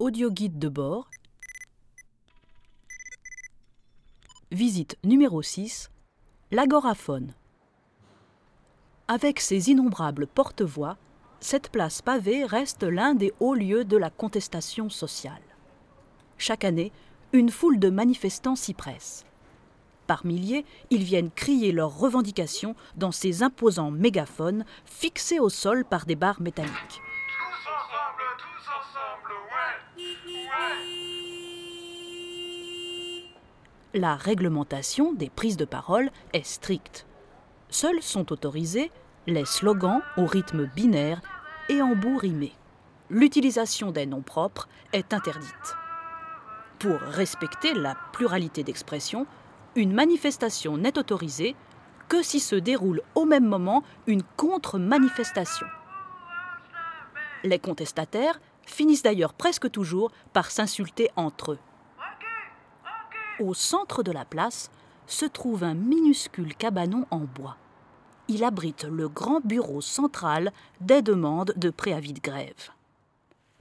Audioguide de bord. Visite numéro 6. L'Agoraphone. Avec ses innombrables porte-voix, cette place pavée reste l'un des hauts lieux de la contestation sociale. Chaque année, une foule de manifestants s'y presse. Par milliers, ils viennent crier leurs revendications dans ces imposants mégaphones fixés au sol par des barres métalliques. La réglementation des prises de parole est stricte. Seuls sont autorisés les slogans au rythme binaire et en bout rimé. L'utilisation des noms propres est interdite. Pour respecter la pluralité d'expression, une manifestation n'est autorisée que si se déroule au même moment une contre-manifestation. Les contestataires finissent d'ailleurs presque toujours par s'insulter entre eux. Au centre de la place se trouve un minuscule cabanon en bois. Il abrite le grand bureau central des demandes de préavis de grève.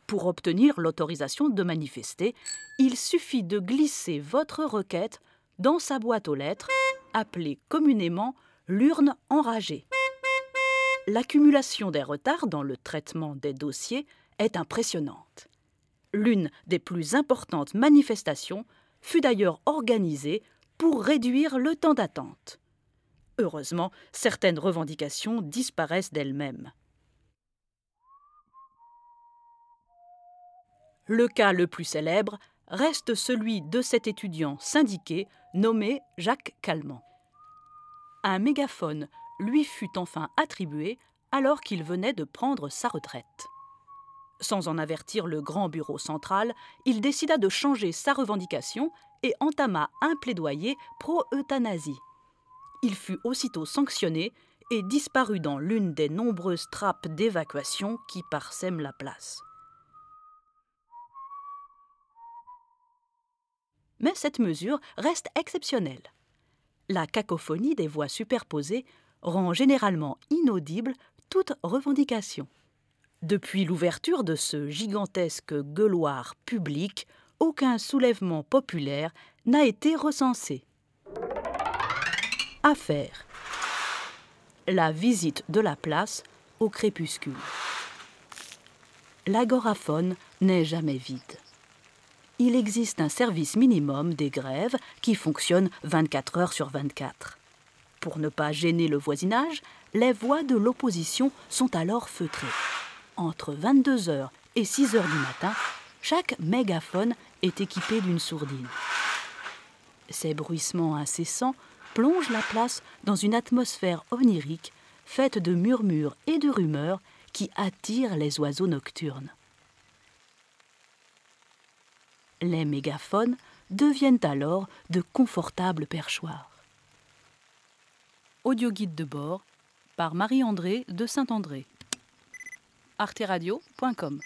Pour obtenir l'autorisation de manifester, il suffit de glisser votre requête dans sa boîte aux lettres, appelée communément l'urne enragée. L'accumulation des retards dans le traitement des dossiers est impressionnante. L'une des plus importantes manifestations fut d'ailleurs organisée pour réduire le temps d'attente. Heureusement, certaines revendications disparaissent d'elles-mêmes. Le cas le plus célèbre reste celui de cet étudiant syndiqué nommé Jacques Calment. Un mégaphone lui fut enfin attribué alors qu'il venait de prendre sa retraite. Sans en avertir le grand bureau central, il décida de changer sa revendication et entama un plaidoyer pro-euthanasie. Il fut aussitôt sanctionné et disparut dans l'une des nombreuses trappes d'évacuation qui parsèment la place. Mais cette mesure reste exceptionnelle. La cacophonie des voix superposées rend généralement inaudible toute revendication. Depuis l'ouverture de ce gigantesque gueuloir public, aucun soulèvement populaire n'a été recensé. Affaire. La visite de la place au crépuscule. L'agoraphone n'est jamais vide. Il existe un service minimum des grèves qui fonctionne 24 heures sur 24. Pour ne pas gêner le voisinage, les voix de l'opposition sont alors feutrées. Entre 22h et 6h du matin, chaque mégaphone est équipé d'une sourdine. Ces bruissements incessants plongent la place dans une atmosphère onirique faite de murmures et de rumeurs qui attirent les oiseaux nocturnes. Les mégaphones deviennent alors de confortables perchoirs. Audioguide de bord par Marie-André de Saint-André. arteradio.com